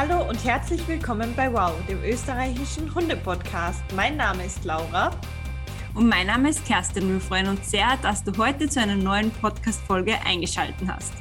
Hallo und herzlich willkommen bei Wow, dem österreichischen Hundepodcast. Mein Name ist Laura. Und mein Name ist Kerstin. Wir freuen uns sehr, dass du heute zu einer neuen Podcast-Folge eingeschaltet hast.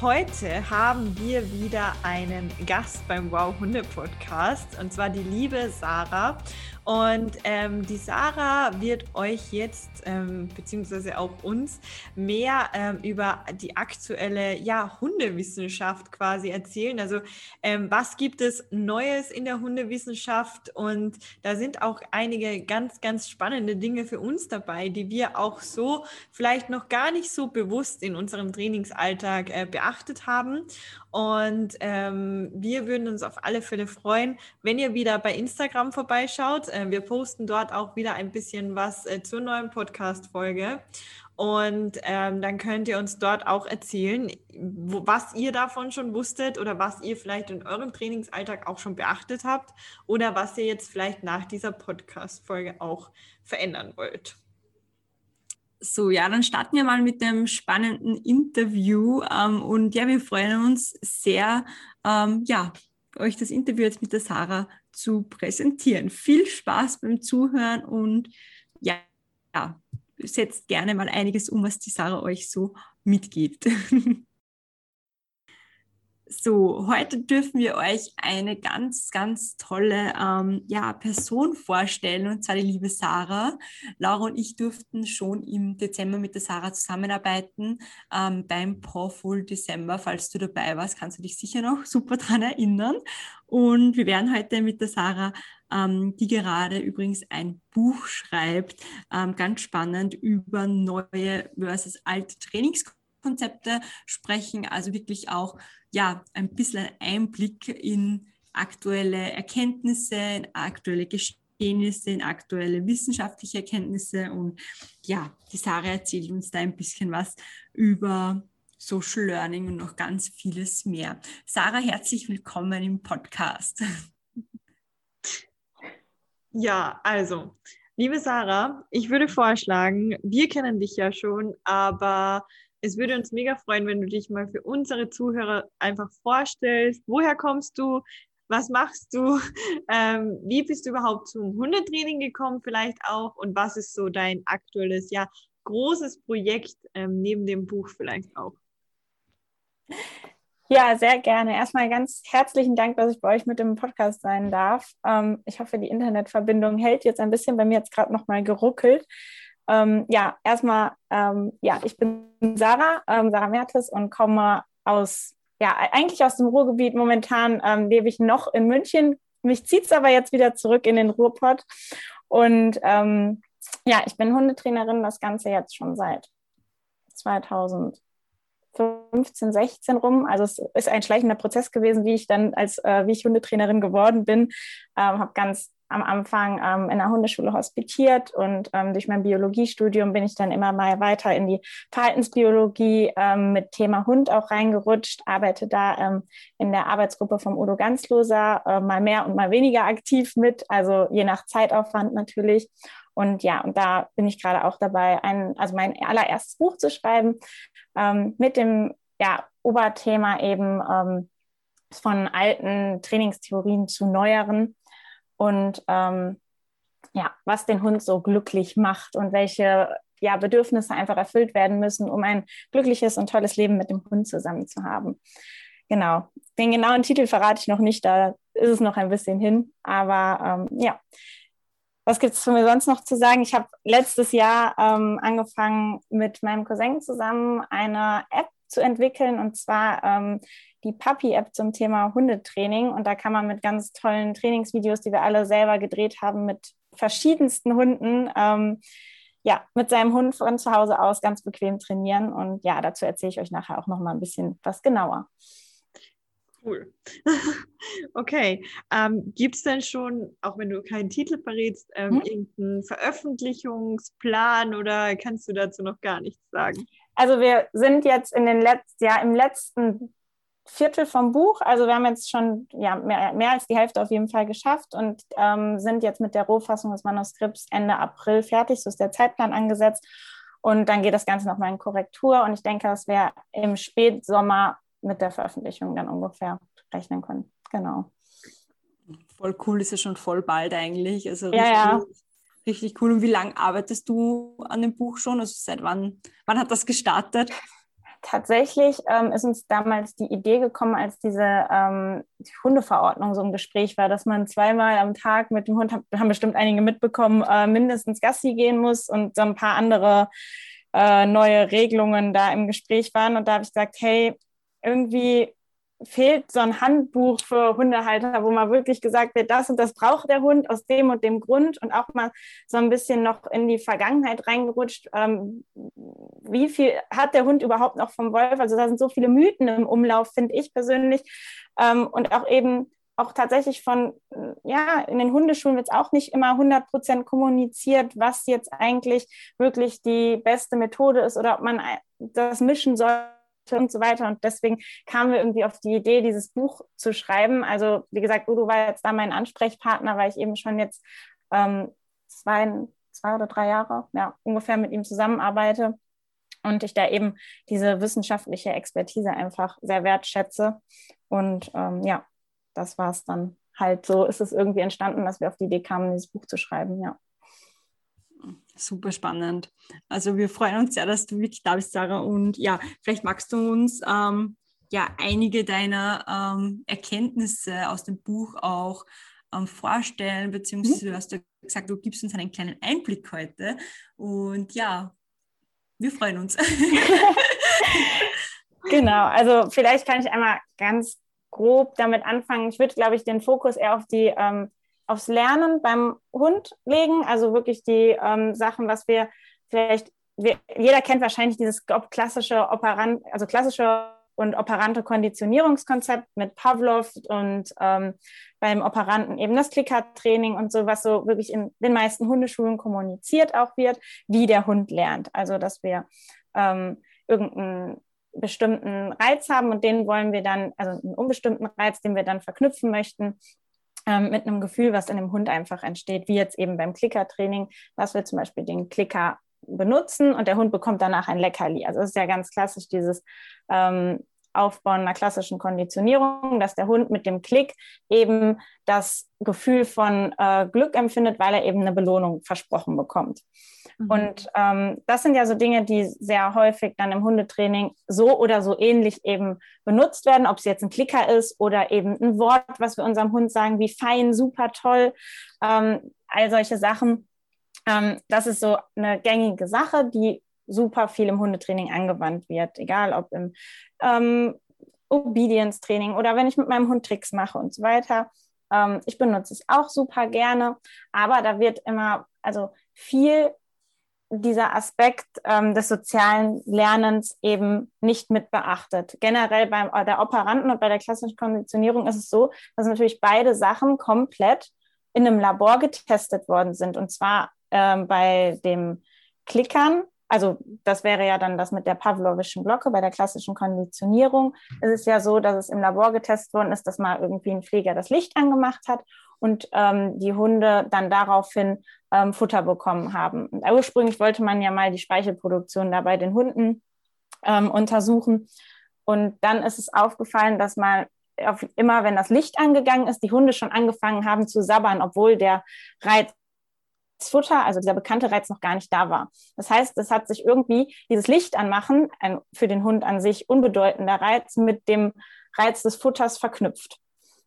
Heute haben wir wieder einen Gast beim Wow Hunde Podcast und zwar die liebe Sarah. Und ähm, die Sarah wird euch jetzt, ähm, beziehungsweise auch uns, mehr ähm, über die aktuelle ja, Hundewissenschaft quasi erzählen. Also ähm, was gibt es Neues in der Hundewissenschaft? Und da sind auch einige ganz, ganz spannende Dinge für uns dabei, die wir auch so vielleicht noch gar nicht so bewusst in unserem Trainingsalltag äh, beachtet haben. Und ähm, wir würden uns auf alle Fälle freuen, wenn ihr wieder bei Instagram vorbeischaut. Äh, wir posten dort auch wieder ein bisschen was äh, zur neuen Podcast-Folge. Und ähm, dann könnt ihr uns dort auch erzählen, wo, was ihr davon schon wusstet oder was ihr vielleicht in eurem Trainingsalltag auch schon beachtet habt oder was ihr jetzt vielleicht nach dieser Podcast-Folge auch verändern wollt. So, ja, dann starten wir mal mit dem spannenden Interview. Ähm, und ja, wir freuen uns sehr, ähm, ja, euch das Interview jetzt mit der Sarah zu präsentieren. Viel Spaß beim Zuhören und ja, ja setzt gerne mal einiges um, was die Sarah euch so mitgibt. So, heute dürfen wir euch eine ganz, ganz tolle ähm, ja, Person vorstellen, und zwar die liebe Sarah. Laura und ich durften schon im Dezember mit der Sarah zusammenarbeiten ähm, beim Pawful Dezember. Falls du dabei warst, kannst du dich sicher noch super daran erinnern. Und wir werden heute mit der Sarah, ähm, die gerade übrigens ein Buch schreibt, ähm, ganz spannend über neue versus alte Trainingskonzepte sprechen, also wirklich auch ja, ein bisschen Einblick in aktuelle Erkenntnisse, in aktuelle Geschehnisse, in aktuelle wissenschaftliche Erkenntnisse. Und ja, die Sarah erzählt uns da ein bisschen was über Social Learning und noch ganz vieles mehr. Sarah, herzlich willkommen im Podcast. Ja, also, liebe Sarah, ich würde vorschlagen, wir kennen dich ja schon, aber es würde uns mega freuen, wenn du dich mal für unsere Zuhörer einfach vorstellst. Woher kommst du? Was machst du? Ähm, wie bist du überhaupt zum Hundetraining gekommen vielleicht auch? Und was ist so dein aktuelles, ja, großes Projekt ähm, neben dem Buch vielleicht auch? Ja, sehr gerne. Erstmal ganz herzlichen Dank, dass ich bei euch mit dem Podcast sein darf. Ähm, ich hoffe, die Internetverbindung hält jetzt ein bisschen. Bei mir jetzt gerade nochmal geruckelt. Ähm, ja, erstmal, ähm, ja, ich bin Sarah, ähm, Sarah Mertes und komme aus, ja, eigentlich aus dem Ruhrgebiet. Momentan ähm, lebe ich noch in München. Mich zieht es aber jetzt wieder zurück in den Ruhrpott. Und ähm, ja, ich bin Hundetrainerin, das Ganze jetzt schon seit 2015, 16 rum. Also es ist ein schleichender Prozess gewesen, wie ich dann als äh, wie ich Hundetrainerin geworden bin. Ähm, habe ganz am Anfang ähm, in der Hundeschule hospitiert und ähm, durch mein Biologiestudium bin ich dann immer mal weiter in die Verhaltensbiologie ähm, mit Thema Hund auch reingerutscht, arbeite da ähm, in der Arbeitsgruppe vom Udo Ganzloser äh, mal mehr und mal weniger aktiv mit, also je nach Zeitaufwand natürlich. Und ja, und da bin ich gerade auch dabei, ein, also mein allererstes Buch zu schreiben ähm, mit dem ja, Oberthema eben ähm, von alten Trainingstheorien zu neueren und ähm, ja, was den Hund so glücklich macht und welche ja, Bedürfnisse einfach erfüllt werden müssen, um ein glückliches und tolles Leben mit dem Hund zusammen zu haben. Genau. Den genauen Titel verrate ich noch nicht, da ist es noch ein bisschen hin. Aber ähm, ja, was gibt es für mir sonst noch zu sagen? Ich habe letztes Jahr ähm, angefangen, mit meinem Cousin zusammen eine App zu entwickeln und zwar ähm, die Puppy-App zum Thema Hundetraining. Und da kann man mit ganz tollen Trainingsvideos, die wir alle selber gedreht haben, mit verschiedensten Hunden, ähm, ja, mit seinem Hund von zu Hause aus ganz bequem trainieren. Und ja, dazu erzähle ich euch nachher auch noch mal ein bisschen was genauer. Cool. okay. Ähm, Gibt es denn schon, auch wenn du keinen Titel verrätst, ähm, hm? irgendeinen Veröffentlichungsplan oder kannst du dazu noch gar nichts sagen? Also wir sind jetzt in den letzten, ja, im letzten Viertel vom Buch. Also wir haben jetzt schon ja, mehr, mehr als die Hälfte auf jeden Fall geschafft und ähm, sind jetzt mit der Rohfassung des Manuskripts Ende April fertig. So ist der Zeitplan angesetzt. Und dann geht das Ganze nochmal in Korrektur. Und ich denke, dass wir im Spätsommer mit der Veröffentlichung dann ungefähr rechnen können. genau. Voll cool, ist ja schon voll bald eigentlich. Also ja, richtig, ja. Richtig cool. Und wie lange arbeitest du an dem Buch schon? Also seit wann, wann hat das gestartet? Tatsächlich ähm, ist uns damals die Idee gekommen, als diese ähm, die Hundeverordnung so im Gespräch war, dass man zweimal am Tag mit dem Hund, haben bestimmt einige mitbekommen, äh, mindestens Gassi gehen muss und so ein paar andere äh, neue Regelungen da im Gespräch waren. Und da habe ich gesagt, hey, irgendwie fehlt so ein Handbuch für Hundehalter, wo mal wirklich gesagt wird, das und das braucht der Hund aus dem und dem Grund und auch mal so ein bisschen noch in die Vergangenheit reingerutscht. Ähm, wie viel hat der Hund überhaupt noch vom Wolf? Also da sind so viele Mythen im Umlauf, finde ich persönlich. Ähm, und auch eben auch tatsächlich von, ja, in den Hundeschulen wird es auch nicht immer 100 Prozent kommuniziert, was jetzt eigentlich wirklich die beste Methode ist oder ob man das mischen soll und so weiter. Und deswegen kamen wir irgendwie auf die Idee, dieses Buch zu schreiben. Also, wie gesagt, Udo war jetzt da mein Ansprechpartner, weil ich eben schon jetzt ähm, zwei, zwei oder drei Jahre ja, ungefähr mit ihm zusammenarbeite und ich da eben diese wissenschaftliche Expertise einfach sehr wertschätze. Und ähm, ja, das war es dann halt so, ist es irgendwie entstanden, dass wir auf die Idee kamen, dieses Buch zu schreiben, ja. Super spannend. Also wir freuen uns sehr, dass du wirklich da bist, Sarah. Und ja, vielleicht magst du uns ähm, ja einige deiner ähm, Erkenntnisse aus dem Buch auch ähm, vorstellen, beziehungsweise mhm. hast du gesagt, du gibst uns einen kleinen Einblick heute. Und ja, wir freuen uns. genau, also vielleicht kann ich einmal ganz grob damit anfangen. Ich würde, glaube ich, den Fokus eher auf die ähm, aufs Lernen beim Hund legen. Also wirklich die ähm, Sachen, was wir vielleicht, wir, jeder kennt wahrscheinlich dieses klassische Operant, also klassische und operante Konditionierungskonzept mit Pavlov und ähm, beim Operanten eben das Klickertraining und so, was so wirklich in den meisten Hundeschulen kommuniziert auch wird, wie der Hund lernt. Also dass wir ähm, irgendeinen bestimmten Reiz haben und den wollen wir dann, also einen unbestimmten Reiz, den wir dann verknüpfen möchten ähm, mit einem Gefühl, was in dem Hund einfach entsteht, wie jetzt eben beim Klickertraining, dass wir zum Beispiel den Klicker benutzen und der Hund bekommt danach ein Leckerli. Also es ist ja ganz klassisch dieses ähm, Aufbauen einer klassischen Konditionierung, dass der Hund mit dem Klick eben das Gefühl von äh, Glück empfindet, weil er eben eine Belohnung versprochen bekommt. Mhm. Und ähm, das sind ja so Dinge, die sehr häufig dann im Hundetraining so oder so ähnlich eben benutzt werden, ob es jetzt ein Klicker ist oder eben ein Wort, was wir unserem Hund sagen, wie fein, super toll, ähm, all solche Sachen. Ähm, das ist so eine gängige Sache, die super viel im Hundetraining angewandt wird, egal ob im ähm, Obedience-Training oder wenn ich mit meinem Hund Tricks mache und so weiter. Ähm, ich benutze es auch super gerne, aber da wird immer, also viel dieser Aspekt ähm, des sozialen Lernens eben nicht mit beachtet. Generell bei äh, der Operanten und bei der klassischen Konditionierung ist es so, dass natürlich beide Sachen komplett in einem Labor getestet worden sind. Und zwar ähm, bei dem Klickern, also das wäre ja dann das mit der pavlovischen Glocke, bei der klassischen Konditionierung ist es ja so, dass es im Labor getestet worden ist, dass mal irgendwie ein Pfleger das Licht angemacht hat und ähm, die Hunde dann daraufhin ähm, Futter bekommen haben. Und ursprünglich wollte man ja mal die Speichelproduktion da bei den Hunden ähm, untersuchen. Und dann ist es aufgefallen, dass mal auf, immer, wenn das Licht angegangen ist, die Hunde schon angefangen haben zu sabbern, obwohl der Reiz Futter, also dieser bekannte Reiz noch gar nicht da war. Das heißt, es hat sich irgendwie dieses Licht anmachen, ein für den Hund an sich unbedeutender Reiz, mit dem Reiz des Futters verknüpft.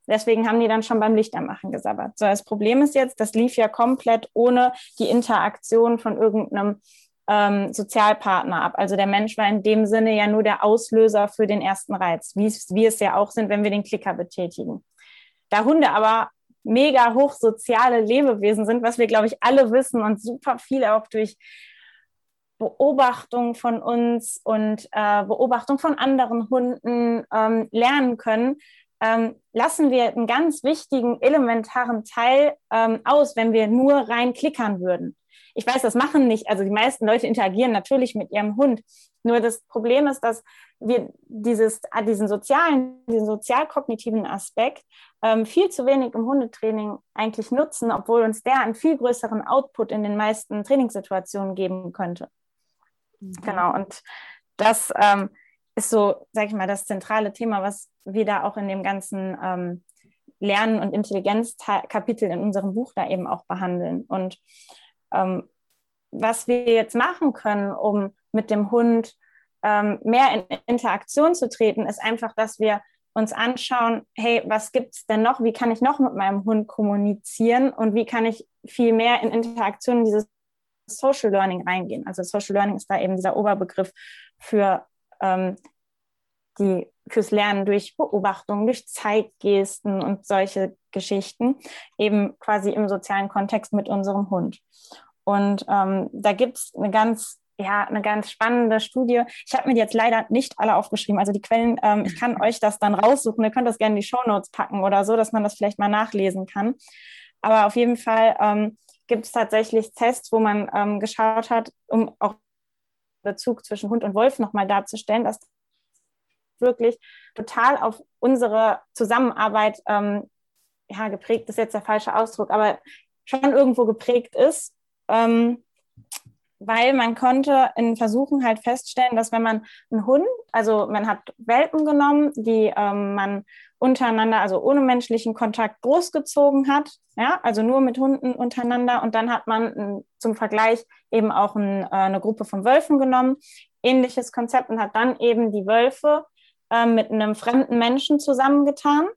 Deswegen haben die dann schon beim Lichtermachen gesabbert. So, das Problem ist jetzt, das lief ja komplett ohne die Interaktion von irgendeinem ähm, Sozialpartner ab. Also der Mensch war in dem Sinne ja nur der Auslöser für den ersten Reiz, wie es ja auch sind, wenn wir den Klicker betätigen. Da Hunde aber mega hochsoziale Lebewesen sind, was wir, glaube ich, alle wissen und super viele auch durch Beobachtung von uns und äh, Beobachtung von anderen Hunden ähm, lernen können, ähm, lassen wir einen ganz wichtigen, elementaren Teil ähm, aus, wenn wir nur rein klickern würden. Ich weiß, das machen nicht, also die meisten Leute interagieren natürlich mit ihrem Hund. Nur das Problem ist, dass wir dieses, äh, diesen sozialen, diesen sozialkognitiven Aspekt ähm, viel zu wenig im Hundetraining eigentlich nutzen, obwohl uns der einen viel größeren Output in den meisten Trainingssituationen geben könnte. Mhm. Genau, und das ähm, ist so, sag ich mal, das zentrale Thema, was wir da auch in dem ganzen ähm, Lernen und Intelligenz-Kapitel in unserem Buch da eben auch behandeln. Und ähm, was wir jetzt machen können, um mit dem Hund ähm, mehr in Interaktion zu treten, ist einfach, dass wir uns anschauen, hey, was gibt es denn noch? Wie kann ich noch mit meinem Hund kommunizieren und wie kann ich viel mehr in Interaktion in dieses Social Learning reingehen? Also Social Learning ist da eben dieser Oberbegriff für ähm, die fürs Lernen durch Beobachtung, durch Zeitgesten und solche Geschichten, eben quasi im sozialen Kontext mit unserem Hund. Und ähm, da gibt es eine ganz, ja, eine ganz spannende Studie. Ich habe mir jetzt leider nicht alle aufgeschrieben. Also die Quellen, ähm, ich kann euch das dann raussuchen. Ihr könnt das gerne in die Show Notes packen oder so, dass man das vielleicht mal nachlesen kann. Aber auf jeden Fall ähm, gibt es tatsächlich Tests, wo man ähm, geschaut hat, um auch Bezug zwischen Hund und Wolf nochmal darzustellen, dass wirklich total auf unsere Zusammenarbeit ähm, ja, geprägt ist jetzt der falsche Ausdruck, aber schon irgendwo geprägt ist, ähm, weil man konnte in Versuchen halt feststellen, dass wenn man einen Hund, also man hat Welpen genommen, die ähm, man untereinander, also ohne menschlichen Kontakt großgezogen hat, ja, also nur mit Hunden untereinander. Und dann hat man äh, zum Vergleich eben auch ein, äh, eine Gruppe von Wölfen genommen, ähnliches Konzept und hat dann eben die Wölfe äh, mit einem fremden Menschen zusammengetan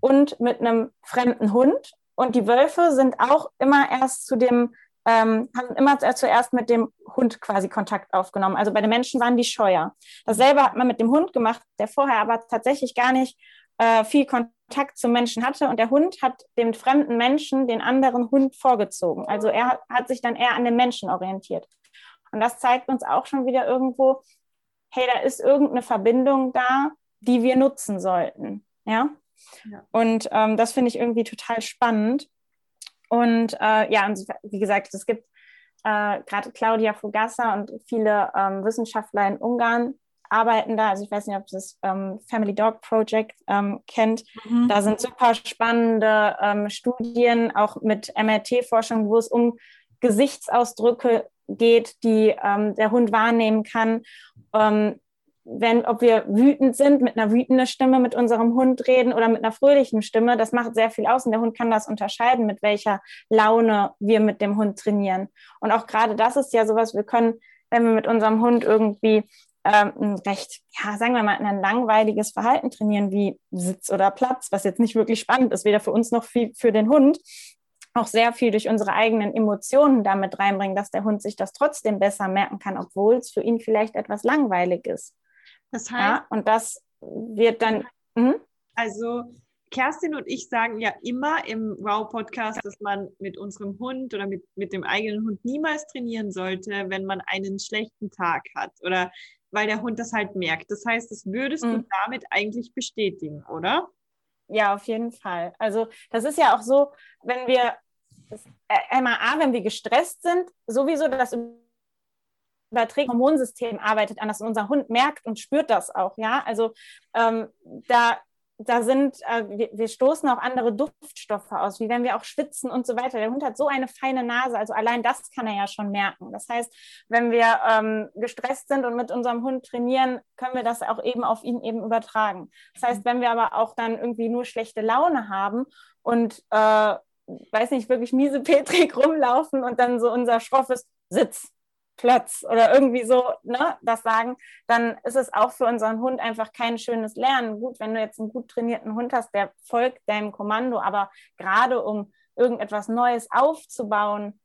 und mit einem fremden Hund. Und die Wölfe sind auch immer erst zu dem, ähm, haben immer zuerst mit dem Hund quasi Kontakt aufgenommen. Also bei den Menschen waren die scheuer. Dasselbe hat man mit dem Hund gemacht, der vorher aber tatsächlich gar nicht äh, viel Kontakt zum Menschen hatte. Und der Hund hat dem fremden Menschen den anderen Hund vorgezogen. Also er hat sich dann eher an den Menschen orientiert. Und das zeigt uns auch schon wieder irgendwo, hey, da ist irgendeine Verbindung da, die wir nutzen sollten. Ja. ja. Und ähm, das finde ich irgendwie total spannend. Und äh, ja, und wie gesagt, es gibt äh, gerade Claudia Fugassa und viele ähm, Wissenschaftler in Ungarn arbeiten da. Also ich weiß nicht, ob das ähm, Family Dog Project ähm, kennt. Mhm. Da sind super spannende ähm, Studien, auch mit MRT-Forschung, wo es um Gesichtsausdrücke geht, die ähm, der Hund wahrnehmen kann. Ähm, wenn, ob wir wütend sind, mit einer wütenden Stimme mit unserem Hund reden oder mit einer fröhlichen Stimme, das macht sehr viel aus und der Hund kann das unterscheiden, mit welcher Laune wir mit dem Hund trainieren. Und auch gerade das ist ja sowas, wir können, wenn wir mit unserem Hund irgendwie ähm, ein recht, ja, sagen wir mal, ein langweiliges Verhalten trainieren, wie Sitz oder Platz, was jetzt nicht wirklich spannend ist, weder für uns noch für den Hund, auch sehr viel durch unsere eigenen Emotionen damit reinbringen, dass der Hund sich das trotzdem besser merken kann, obwohl es für ihn vielleicht etwas langweilig ist. Das heißt, ja, und das wird dann. Mh? Also Kerstin und ich sagen ja immer im Wow-Podcast, dass man mit unserem Hund oder mit, mit dem eigenen Hund niemals trainieren sollte, wenn man einen schlechten Tag hat oder weil der Hund das halt merkt. Das heißt, das würdest mhm. du damit eigentlich bestätigen, oder? Ja, auf jeden Fall. Also das ist ja auch so, wenn wir einmal A, wenn wir gestresst sind, sowieso das überträgt Hormonsystem arbeitet anders. Unser Hund merkt und spürt das auch, ja. Also ähm, da, da sind, äh, wir, wir, stoßen auch andere Duftstoffe aus, wie wenn wir auch schwitzen und so weiter. Der Hund hat so eine feine Nase, also allein das kann er ja schon merken. Das heißt, wenn wir ähm, gestresst sind und mit unserem Hund trainieren, können wir das auch eben auf ihn eben übertragen. Das heißt, wenn wir aber auch dann irgendwie nur schlechte Laune haben und äh, weiß nicht, wirklich miese Petrik rumlaufen und dann so unser schroffes Sitz, Platz oder irgendwie so ne, das sagen, dann ist es auch für unseren Hund einfach kein schönes Lernen. Gut, wenn du jetzt einen gut trainierten Hund hast, der folgt deinem Kommando, aber gerade um irgendetwas Neues aufzubauen,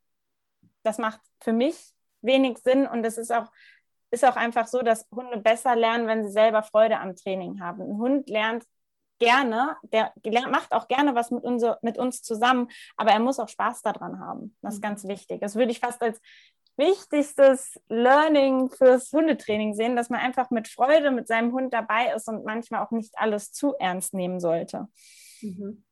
das macht für mich wenig Sinn und es ist auch, ist auch einfach so, dass Hunde besser lernen, wenn sie selber Freude am Training haben. Ein Hund lernt gerne, der macht auch gerne was mit, unser, mit uns zusammen, aber er muss auch Spaß daran haben. Das ist mhm. ganz wichtig. Das würde ich fast als wichtigstes Learning fürs Hundetraining sehen, dass man einfach mit Freude mit seinem Hund dabei ist und manchmal auch nicht alles zu ernst nehmen sollte. Mhm.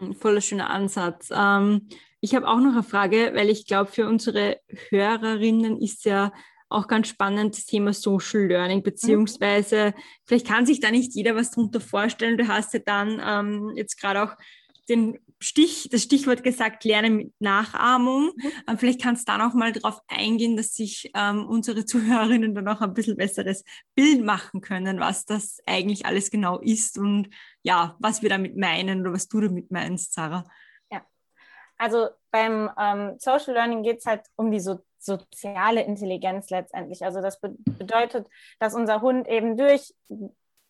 Ein voller schöner Ansatz. Ähm, ich habe auch noch eine Frage, weil ich glaube, für unsere Hörerinnen ist ja auch ganz spannend das Thema Social Learning, beziehungsweise mhm. vielleicht kann sich da nicht jeder was darunter vorstellen. Du hast ja dann ähm, jetzt gerade auch den Stich, das Stichwort gesagt, Lernen mit Nachahmung. Mhm. Ähm, vielleicht kannst du da noch mal darauf eingehen, dass sich ähm, unsere Zuhörerinnen dann auch ein bisschen besseres Bild machen können, was das eigentlich alles genau ist und ja, was wir damit meinen oder was du damit meinst, Sarah. Also beim ähm, Social Learning geht es halt um die so soziale Intelligenz letztendlich. Also das be bedeutet, dass unser Hund eben durch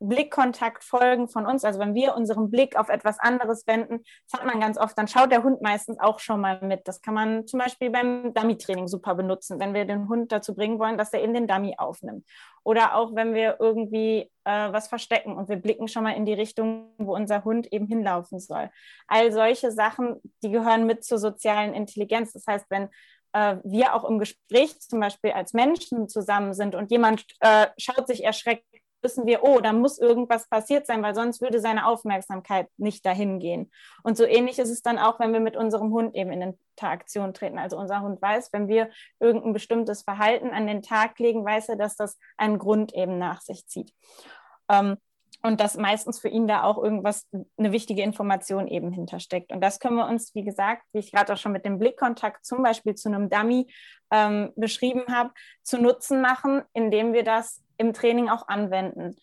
Blickkontakt folgen von uns, also wenn wir unseren Blick auf etwas anderes wenden, das hat man ganz oft, dann schaut der Hund meistens auch schon mal mit. Das kann man zum Beispiel beim Dummy-Training super benutzen, wenn wir den Hund dazu bringen wollen, dass er eben den Dummy aufnimmt. Oder auch wenn wir irgendwie äh, was verstecken und wir blicken schon mal in die Richtung, wo unser Hund eben hinlaufen soll. All solche Sachen, die gehören mit zur sozialen Intelligenz. Das heißt, wenn äh, wir auch im Gespräch zum Beispiel als Menschen zusammen sind und jemand äh, schaut sich erschreckt wissen wir, oh, da muss irgendwas passiert sein, weil sonst würde seine Aufmerksamkeit nicht dahin gehen. Und so ähnlich ist es dann auch, wenn wir mit unserem Hund eben in Interaktion treten. Also unser Hund weiß, wenn wir irgendein bestimmtes Verhalten an den Tag legen, weiß er, dass das einen Grund eben nach sich zieht. Ähm, und dass meistens für ihn da auch irgendwas, eine wichtige Information eben hintersteckt. Und das können wir uns, wie gesagt, wie ich gerade auch schon mit dem Blickkontakt zum Beispiel zu einem Dummy ähm, beschrieben habe, zu Nutzen machen, indem wir das im Training auch anwenden.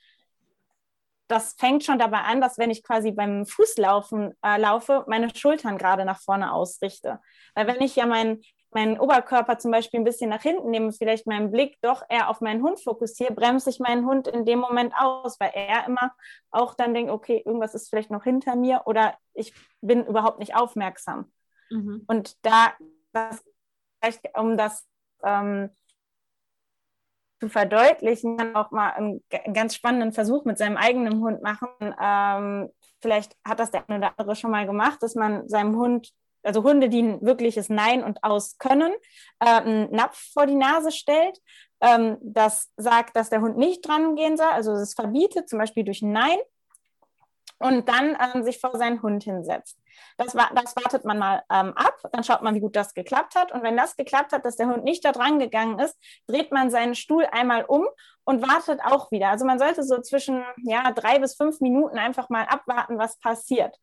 Das fängt schon dabei an, dass wenn ich quasi beim Fußlaufen äh, laufe, meine Schultern gerade nach vorne ausrichte. Weil wenn ich ja meinen meinen Oberkörper zum Beispiel ein bisschen nach hinten nehme, vielleicht meinen Blick doch eher auf meinen Hund fokussiere, bremse ich meinen Hund in dem Moment aus, weil er immer auch dann denkt, okay, irgendwas ist vielleicht noch hinter mir oder ich bin überhaupt nicht aufmerksam. Mhm. Und da, das, um das ähm, zu verdeutlichen, kann auch mal einen, ganz spannenden Versuch mit seinem eigenen Hund machen. Ähm, vielleicht hat das der eine oder andere schon mal gemacht, dass man seinem Hund, also Hunde, die ein wirkliches Nein und Aus können, äh, einen Napf vor die Nase stellt. Ähm, das sagt, dass der Hund nicht dran gehen soll, also es verbietet, zum Beispiel durch Nein und dann ähm, sich vor seinen Hund hinsetzt. Das, das wartet man mal ähm, ab, dann schaut man, wie gut das geklappt hat. Und wenn das geklappt hat, dass der Hund nicht da dran gegangen ist, dreht man seinen Stuhl einmal um und wartet auch wieder. Also man sollte so zwischen ja, drei bis fünf Minuten einfach mal abwarten, was passiert.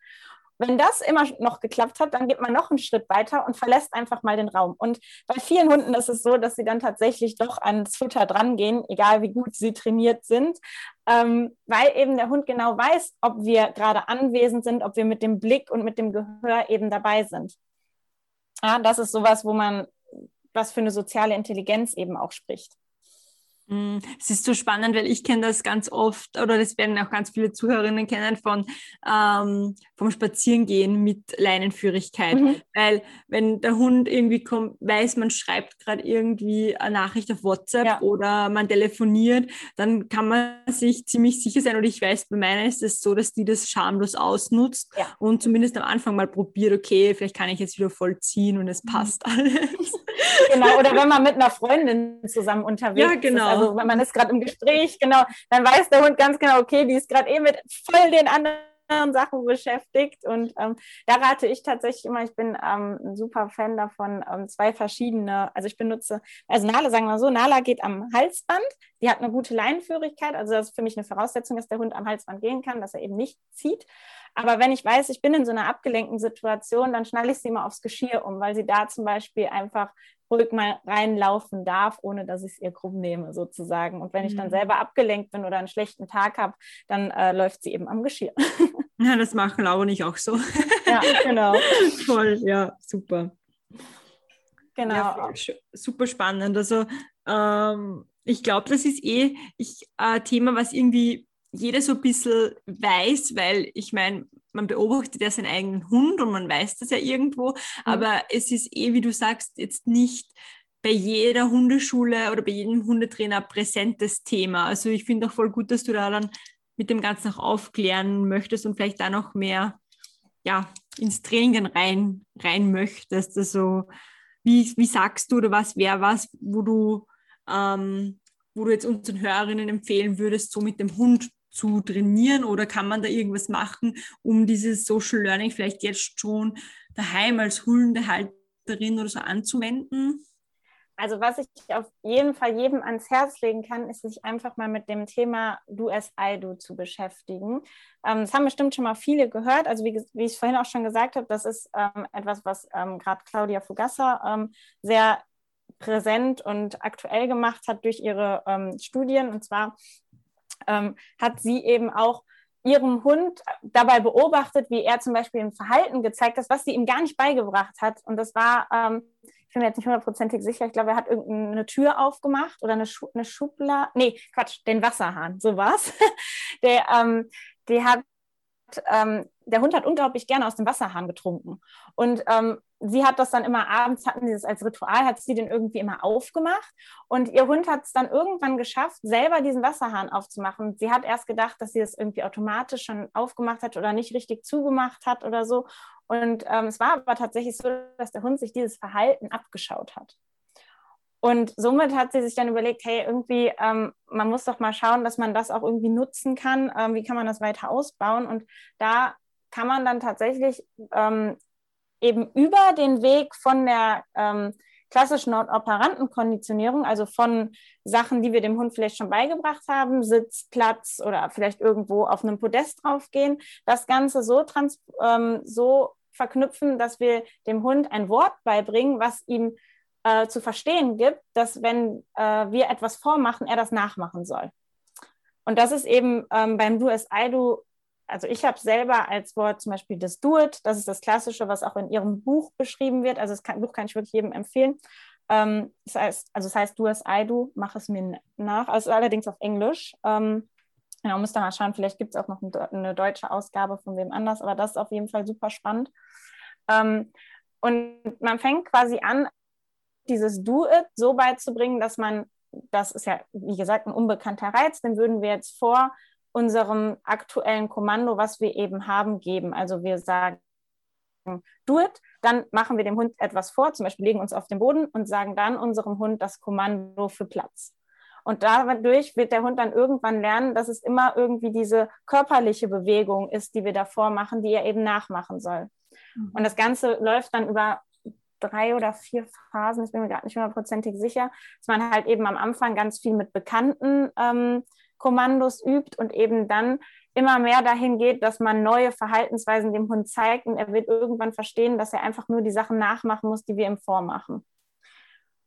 Wenn das immer noch geklappt hat, dann geht man noch einen Schritt weiter und verlässt einfach mal den Raum. Und bei vielen Hunden ist es so, dass sie dann tatsächlich doch ans Futter drangehen, egal wie gut sie trainiert sind, ähm, weil eben der Hund genau weiß, ob wir gerade anwesend sind, ob wir mit dem Blick und mit dem Gehör eben dabei sind. Ja, das ist sowas, wo man was für eine soziale Intelligenz eben auch spricht. Mm, es ist so spannend, weil ich kenne das ganz oft oder das werden auch ganz viele Zuhörerinnen kennen von ähm, vom Spazierengehen mit Leinenführigkeit. Mhm. Weil wenn der Hund irgendwie kommt, weiß, man schreibt gerade irgendwie eine Nachricht auf WhatsApp ja. oder man telefoniert, dann kann man sich ziemlich sicher sein. Und ich weiß, bei meiner ist es so, dass die das schamlos ausnutzt ja. und zumindest am Anfang mal probiert, okay, vielleicht kann ich jetzt wieder vollziehen und es mhm. passt alles. Genau, oder wenn man mit einer Freundin zusammen unterwegs ja, genau. ist also wenn man ist gerade im Gespräch, genau, dann weiß der Hund ganz genau, okay, die ist gerade eh mit voll den anderen Sachen beschäftigt. Und ähm, da rate ich tatsächlich immer, ich bin ähm, ein super Fan davon, ähm, zwei verschiedene, also ich benutze, also Nala, sagen wir so, Nala geht am Halsband, die hat eine gute Leinenführigkeit, also das ist für mich eine Voraussetzung, dass der Hund am Halsband gehen kann, dass er eben nicht zieht. Aber wenn ich weiß, ich bin in so einer abgelenkten Situation, dann schnalle ich sie immer aufs Geschirr um, weil sie da zum Beispiel einfach ruhig mal reinlaufen darf, ohne dass ich es ihr krumm nehme, sozusagen. Und wenn ich dann mhm. selber abgelenkt bin oder einen schlechten Tag habe, dann äh, läuft sie eben am Geschirr. Ja, das machen Laura und ich auch so. Ja, genau. Toll, ja, super. Genau. Ja, super spannend. Also ähm, ich glaube, das ist eh ein äh, Thema, was irgendwie jeder so ein bisschen weiß, weil ich meine, man beobachtet ja seinen eigenen Hund und man weiß das ja irgendwo, mhm. aber es ist eh, wie du sagst, jetzt nicht bei jeder Hundeschule oder bei jedem Hundetrainer präsentes Thema. Also ich finde auch voll gut, dass du da dann mit dem Ganzen auch aufklären möchtest und vielleicht da noch mehr ja, ins Training rein, rein möchtest. Also wie, wie sagst du oder was wäre was, wo du, ähm, wo du jetzt unseren Hörerinnen empfehlen würdest, so mit dem Hund zu trainieren oder kann man da irgendwas machen, um dieses Social Learning vielleicht jetzt schon daheim als Hundehalterin oder so anzuwenden? Also was ich auf jeden Fall jedem ans Herz legen kann, ist sich einfach mal mit dem Thema Du as I Do zu beschäftigen. Ähm, das haben bestimmt schon mal viele gehört. Also wie, wie ich vorhin auch schon gesagt habe, das ist ähm, etwas, was ähm, gerade Claudia Fugassa ähm, sehr präsent und aktuell gemacht hat durch ihre ähm, Studien. Und zwar ähm, hat sie eben auch ihrem Hund dabei beobachtet, wie er zum Beispiel ein Verhalten gezeigt hat, was sie ihm gar nicht beigebracht hat. Und das war ich bin mir jetzt nicht hundertprozentig sicher, ich glaube, er hat irgendeine Tür aufgemacht oder eine, Schu eine Schublade, nee, Quatsch, den Wasserhahn, so war's. der, ähm, der hat, ähm, der Hund hat unglaublich gerne aus dem Wasserhahn getrunken. Und ähm, sie hat das dann immer abends, hatten sie das als Ritual, hat sie den irgendwie immer aufgemacht. Und ihr Hund hat es dann irgendwann geschafft, selber diesen Wasserhahn aufzumachen. Sie hat erst gedacht, dass sie das irgendwie automatisch schon aufgemacht hat oder nicht richtig zugemacht hat oder so. Und ähm, es war aber tatsächlich so, dass der Hund sich dieses Verhalten abgeschaut hat. Und somit hat sie sich dann überlegt, hey, irgendwie, ähm, man muss doch mal schauen, dass man das auch irgendwie nutzen kann. Ähm, wie kann man das weiter ausbauen? Und da kann man dann tatsächlich ähm, eben über den Weg von der ähm, klassischen Operantenkonditionierung, also von Sachen, die wir dem Hund vielleicht schon beigebracht haben, Sitz, Platz oder vielleicht irgendwo auf einem Podest draufgehen, das Ganze so, trans ähm, so verknüpfen, dass wir dem Hund ein Wort beibringen, was ihm äh, zu verstehen gibt, dass wenn äh, wir etwas vormachen, er das nachmachen soll. Und das ist eben ähm, beim Do as I Do also ich habe selber als Wort zum Beispiel das Do It, das ist das Klassische, was auch in Ihrem Buch beschrieben wird. Also das kann, Buch kann ich wirklich jedem empfehlen. Ähm, das heißt, also das heißt Do as I Do, mach es mir nach. Also allerdings auf Englisch. Ähm, genau, müsst ihr mal schauen, vielleicht gibt es auch noch eine deutsche Ausgabe von wem anders, aber das ist auf jeden Fall super spannend. Ähm, und man fängt quasi an, dieses Do It so beizubringen, dass man, das ist ja, wie gesagt, ein unbekannter Reiz, den würden wir jetzt vor unserem aktuellen Kommando, was wir eben haben, geben. Also wir sagen, do it, dann machen wir dem Hund etwas vor, zum Beispiel legen uns auf den Boden und sagen dann unserem Hund das Kommando für Platz. Und dadurch wird der Hund dann irgendwann lernen, dass es immer irgendwie diese körperliche Bewegung ist, die wir davor machen, die er eben nachmachen soll. Mhm. Und das Ganze läuft dann über drei oder vier Phasen, ich bin mir gar nicht hundertprozentig sicher, dass man halt eben am Anfang ganz viel mit bekannten ähm, Kommandos übt und eben dann immer mehr dahin geht, dass man neue Verhaltensweisen dem Hund zeigt und er wird irgendwann verstehen, dass er einfach nur die Sachen nachmachen muss, die wir ihm vormachen.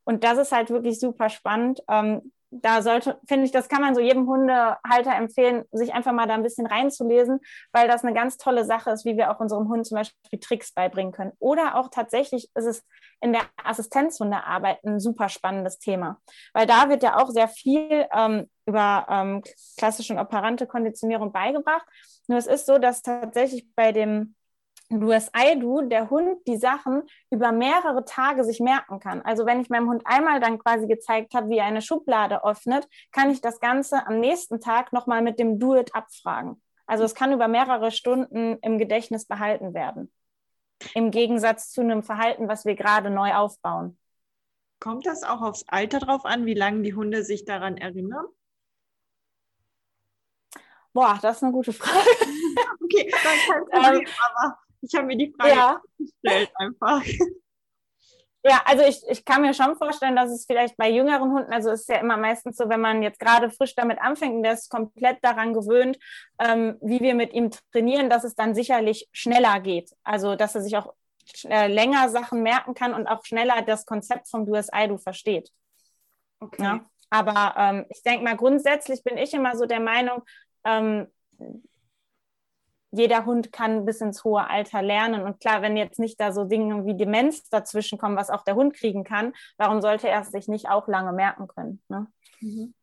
Und das ist halt wirklich super spannend. Ähm, da sollte, finde ich, das kann man so jedem Hundehalter empfehlen, sich einfach mal da ein bisschen reinzulesen, weil das eine ganz tolle Sache ist, wie wir auch unserem Hund zum Beispiel Tricks beibringen können. Oder auch tatsächlich ist es in der Assistenzhundearbeit ein super spannendes Thema, weil da wird ja auch sehr viel ähm, über ähm, klassische und operante Konditionierung beigebracht. Nur es ist so, dass tatsächlich bei dem Du I do, der Hund die Sachen über mehrere Tage sich merken kann. Also wenn ich meinem Hund einmal dann quasi gezeigt habe, wie er eine Schublade öffnet, kann ich das Ganze am nächsten Tag nochmal mit dem Do it abfragen. Also es kann über mehrere Stunden im Gedächtnis behalten werden. Im Gegensatz zu einem Verhalten, was wir gerade neu aufbauen. Kommt das auch aufs Alter drauf an, wie lange die Hunde sich daran erinnern? Boah, das ist eine gute Frage. okay, dann kein Problem, ähm, aber ich habe mir die Frage ja. gestellt einfach. Ja, also ich, ich kann mir schon vorstellen, dass es vielleicht bei jüngeren Hunden, also es ist ja immer meistens so, wenn man jetzt gerade frisch damit anfängt und der ist komplett daran gewöhnt, ähm, wie wir mit ihm trainieren, dass es dann sicherlich schneller geht. Also dass er sich auch äh, länger Sachen merken kann und auch schneller das Konzept vom DuSI-Du versteht. Okay. Ja? Aber ähm, ich denke mal, grundsätzlich bin ich immer so der Meinung, ähm, jeder Hund kann bis ins hohe Alter lernen. Und klar, wenn jetzt nicht da so Dinge wie Demenz dazwischen kommen, was auch der Hund kriegen kann, warum sollte er es sich nicht auch lange merken können? Ne? Mhm.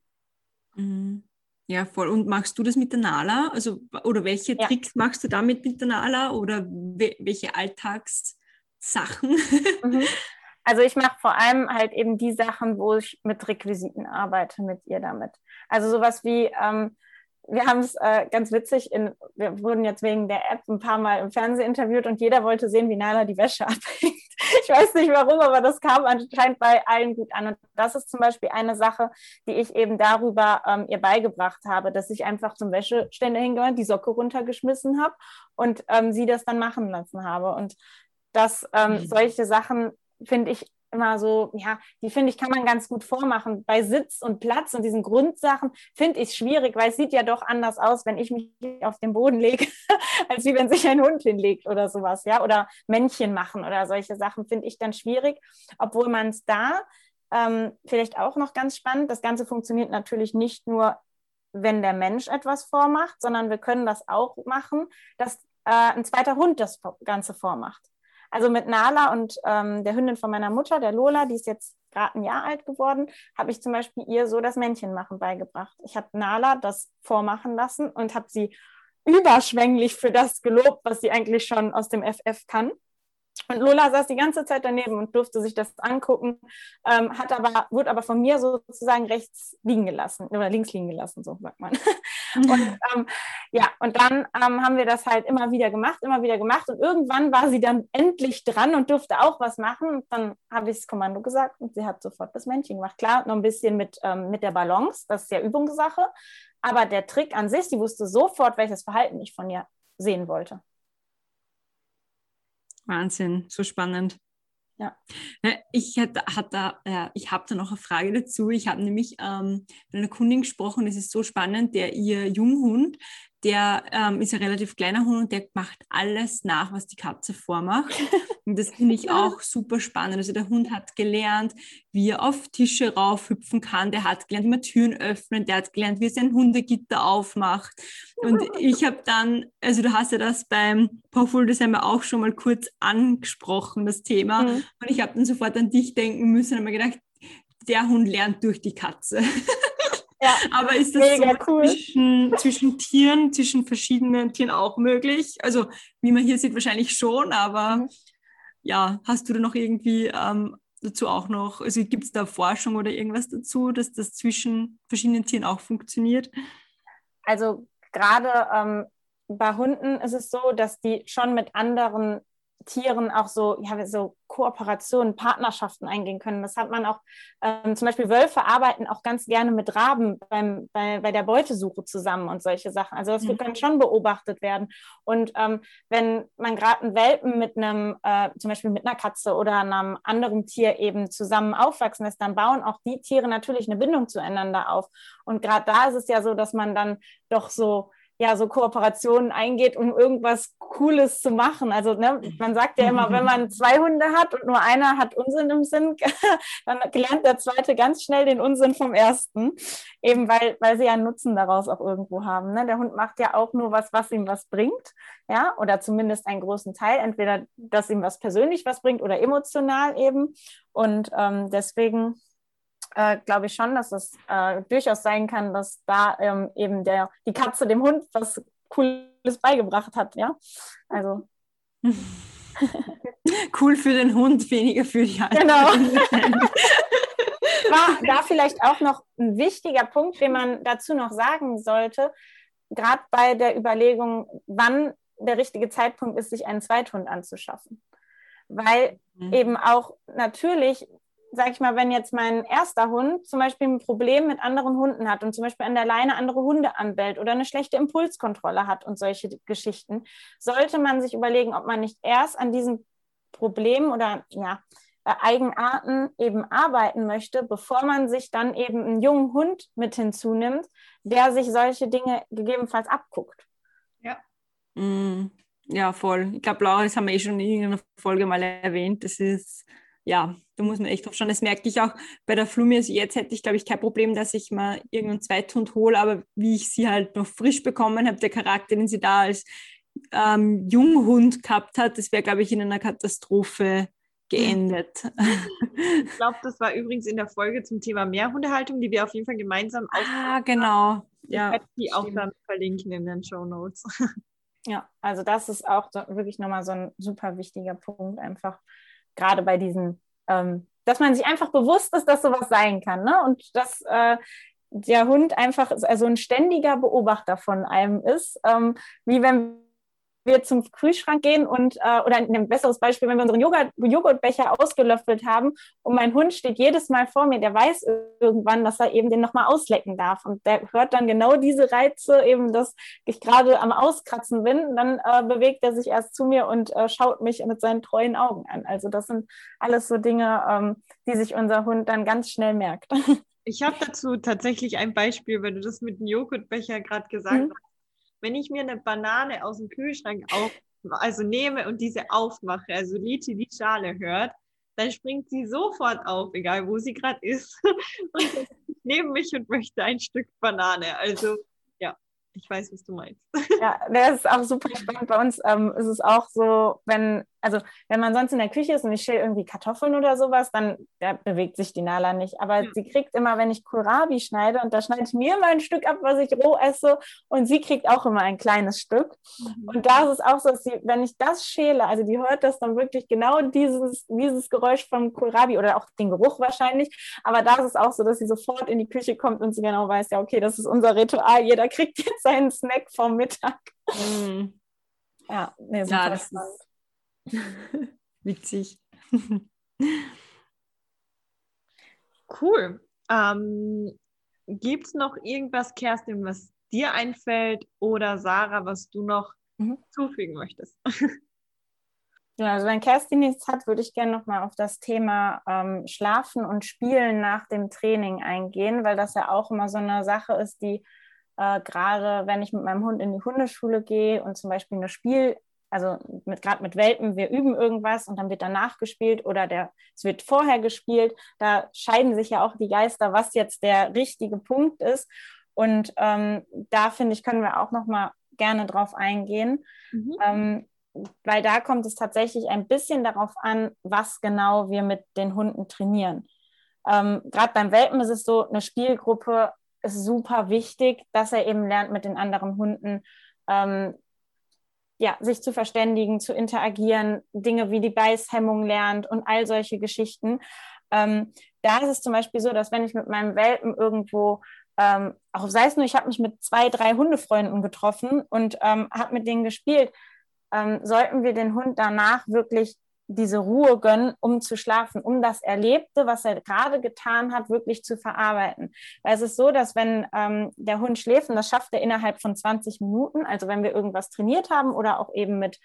Mhm. Ja, voll. Und machst du das mit der Nala? Also, oder welche ja. Tricks machst du damit mit der Nala? Oder we welche Alltagssachen? Mhm. Also ich mache vor allem halt eben die Sachen, wo ich mit Requisiten arbeite, mit ihr damit. Also sowas wie, ähm, wir haben es äh, ganz witzig, in, wir wurden jetzt wegen der App ein paar Mal im Fernsehen interviewt und jeder wollte sehen, wie Nala die Wäsche abhängt. Ich weiß nicht warum, aber das kam anscheinend bei allen gut an. Und das ist zum Beispiel eine Sache, die ich eben darüber ähm, ihr beigebracht habe, dass ich einfach zum Wäscheständer hingegangen, die Socke runtergeschmissen habe und ähm, sie das dann machen lassen habe. Und dass ähm, mhm. solche Sachen, finde ich, immer so, ja, die finde ich, kann man ganz gut vormachen. Bei Sitz und Platz und diesen Grundsachen finde ich es schwierig, weil es sieht ja doch anders aus, wenn ich mich auf den Boden lege, als wie wenn sich ein Hund hinlegt oder sowas, ja, oder Männchen machen oder solche Sachen finde ich dann schwierig, obwohl man es da ähm, vielleicht auch noch ganz spannend, das Ganze funktioniert natürlich nicht nur wenn der Mensch etwas vormacht, sondern wir können das auch machen, dass äh, ein zweiter Hund das Ganze vormacht. Also mit Nala und ähm, der Hündin von meiner Mutter, der Lola, die ist jetzt gerade ein Jahr alt geworden, habe ich zum Beispiel ihr so das Männchenmachen beigebracht. Ich habe Nala das vormachen lassen und habe sie überschwänglich für das gelobt, was sie eigentlich schon aus dem FF kann. Und Lola saß die ganze Zeit daneben und durfte sich das angucken, ähm, hat aber, wurde aber von mir sozusagen rechts liegen gelassen oder links liegen gelassen, so sagt man. und ähm, ja, und dann ähm, haben wir das halt immer wieder gemacht, immer wieder gemacht und irgendwann war sie dann endlich dran und durfte auch was machen. Und dann habe ich das Kommando gesagt und sie hat sofort das Männchen gemacht. Klar, noch ein bisschen mit, ähm, mit der Balance, das ist ja Übungssache, aber der Trick an sich, sie wusste sofort, welches Verhalten ich von ihr sehen wollte. Wahnsinn, so spannend. Ja. Ich, hatte, hatte, ja, ich habe da noch eine Frage dazu. Ich habe nämlich ähm, mit einer Kundin gesprochen, das ist so spannend, der ihr Junghund, der ähm, ist ein relativ kleiner Hund und der macht alles nach, was die Katze vormacht. Und das finde ich auch super spannend. Also der Hund hat gelernt, wie er auf Tische raufhüpfen kann, der hat gelernt, wie man Türen öffnet, der hat gelernt, wie er sein Hundegitter aufmacht. Und ich habe dann, also du hast ja das beim Powerful December auch schon mal kurz angesprochen, das Thema. Mhm. Und ich habe dann sofort an dich denken müssen und habe mir gedacht, der Hund lernt durch die Katze. Ja, Aber ist das so cool. zwischen, zwischen Tieren, zwischen verschiedenen Tieren auch möglich? Also, wie man hier sieht, wahrscheinlich schon, aber mhm. ja, hast du da noch irgendwie ähm, dazu auch noch, also gibt es da Forschung oder irgendwas dazu, dass das zwischen verschiedenen Tieren auch funktioniert? Also, gerade ähm, bei Hunden ist es so, dass die schon mit anderen Tieren auch so, ja, so Kooperationen, Partnerschaften eingehen können. Das hat man auch, ähm, zum Beispiel Wölfe arbeiten auch ganz gerne mit Raben beim, bei, bei der Beutesuche zusammen und solche Sachen. Also das mhm. kann schon beobachtet werden. Und ähm, wenn man gerade einen Welpen mit einem, äh, zum Beispiel mit einer Katze oder einem anderen Tier eben zusammen aufwachsen lässt, dann bauen auch die Tiere natürlich eine Bindung zueinander auf. Und gerade da ist es ja so, dass man dann doch so ja so Kooperationen eingeht, um irgendwas Cooles zu machen. Also ne, man sagt ja immer, wenn man zwei Hunde hat und nur einer hat Unsinn im Sinn, dann lernt der zweite ganz schnell den Unsinn vom ersten, eben weil, weil sie ja einen Nutzen daraus auch irgendwo haben. Ne? Der Hund macht ja auch nur was, was ihm was bringt, ja, oder zumindest einen großen Teil, entweder dass ihm was persönlich was bringt oder emotional eben. Und ähm, deswegen äh, glaube ich schon, dass es äh, durchaus sein kann, dass da ähm, eben der, die Katze dem Hund was Cooles beigebracht hat, ja. Also. cool für den Hund, weniger für die Haltung. Genau. War da vielleicht auch noch ein wichtiger Punkt, den man dazu noch sagen sollte, gerade bei der Überlegung, wann der richtige Zeitpunkt ist, sich einen Zweithund anzuschaffen. Weil mhm. eben auch natürlich sag ich mal, wenn jetzt mein erster Hund zum Beispiel ein Problem mit anderen Hunden hat und zum Beispiel an der Leine andere Hunde anbellt oder eine schlechte Impulskontrolle hat und solche Geschichten, sollte man sich überlegen, ob man nicht erst an diesen Problemen oder ja, äh, Eigenarten eben arbeiten möchte, bevor man sich dann eben einen jungen Hund mit hinzunimmt, der sich solche Dinge gegebenenfalls abguckt. Ja. Mm, ja, voll. Ich glaube, Laura, das haben wir eh schon in irgendeiner Folge mal erwähnt. Das ist ja, da muss man echt drauf schauen. Das merke ich auch bei der Flumi. Also jetzt hätte ich, glaube ich, kein Problem, dass ich mal irgendeinen Zweithund hole, aber wie ich sie halt noch frisch bekommen habe, der Charakter, den sie da als ähm, Junghund gehabt hat, das wäre, glaube ich, in einer Katastrophe geendet. Ich glaube, das war übrigens in der Folge zum Thema Mehrhundehaltung, die wir auf jeden Fall gemeinsam Ah, genau. Ja, ich werde die auch dann verlinken in den Show Notes. Ja, also das ist auch wirklich nochmal so ein super wichtiger Punkt, einfach gerade bei diesen, ähm, dass man sich einfach bewusst ist, dass sowas sein kann. Ne? Und dass äh, der Hund einfach also ein ständiger Beobachter von einem ist, ähm, wie wenn wir zum Kühlschrank gehen und, äh, oder ein besseres Beispiel, wenn wir unseren Joghurt, Joghurtbecher ausgelöffelt haben und mein Hund steht jedes Mal vor mir, der weiß irgendwann, dass er eben den nochmal auslecken darf und der hört dann genau diese Reize, eben, dass ich gerade am Auskratzen bin, dann äh, bewegt er sich erst zu mir und äh, schaut mich mit seinen treuen Augen an. Also das sind alles so Dinge, ähm, die sich unser Hund dann ganz schnell merkt. Ich habe dazu tatsächlich ein Beispiel, wenn du das mit dem Joghurtbecher gerade gesagt mhm. hast wenn ich mir eine Banane aus dem Kühlschrank auf, also nehme und diese aufmache, also Liti die Schale hört, dann springt sie sofort auf, egal wo sie gerade ist, und neben mich und möchte ein Stück Banane. Also ja, ich weiß, was du meinst. Ja, das ist auch super spannend. Bei uns ähm, ist es auch so, wenn also wenn man sonst in der Küche ist und ich schäle irgendwie Kartoffeln oder sowas, dann da bewegt sich die Nala nicht. Aber ja. sie kriegt immer, wenn ich Kohlrabi schneide, und da schneide ich mir immer ein Stück ab, was ich roh esse, und sie kriegt auch immer ein kleines Stück. Mhm. Und da ist es auch so, dass sie, wenn ich das schäle, also die hört das dann wirklich genau dieses, dieses Geräusch vom Kohlrabi oder auch den Geruch wahrscheinlich. Aber da ist es auch so, dass sie sofort in die Küche kommt und sie genau weiß, ja, okay, das ist unser Ritual. Jeder kriegt jetzt seinen Snack vom Mittag. Mhm. Ja, nee, ja, das ist Witzig. cool. Ähm, Gibt es noch irgendwas, Kerstin, was dir einfällt oder Sarah, was du noch mhm. zufügen möchtest? Ja, also wenn Kerstin nichts hat, würde ich gerne nochmal auf das Thema ähm, Schlafen und Spielen nach dem Training eingehen, weil das ja auch immer so eine Sache ist, die äh, gerade wenn ich mit meinem Hund in die Hundeschule gehe und zum Beispiel eine Spiel also mit, gerade mit Welpen, wir üben irgendwas und dann wird danach gespielt oder der, es wird vorher gespielt. Da scheiden sich ja auch die Geister, was jetzt der richtige Punkt ist. Und ähm, da finde ich, können wir auch noch mal gerne drauf eingehen, mhm. ähm, weil da kommt es tatsächlich ein bisschen darauf an, was genau wir mit den Hunden trainieren. Ähm, gerade beim Welpen ist es so, eine Spielgruppe ist super wichtig, dass er eben lernt, mit den anderen Hunden ähm, ja, sich zu verständigen, zu interagieren, Dinge wie die Beißhemmung lernt und all solche Geschichten. Ähm, da ist es zum Beispiel so, dass wenn ich mit meinem Welpen irgendwo, ähm, auch sei es nur, ich habe mich mit zwei, drei Hundefreunden getroffen und ähm, habe mit denen gespielt, ähm, sollten wir den Hund danach wirklich diese Ruhe gönnen, um zu schlafen, um das Erlebte, was er gerade getan hat, wirklich zu verarbeiten. Weil es ist so, dass wenn ähm, der Hund schläft, und das schafft er innerhalb von 20 Minuten, also wenn wir irgendwas trainiert haben oder auch eben mit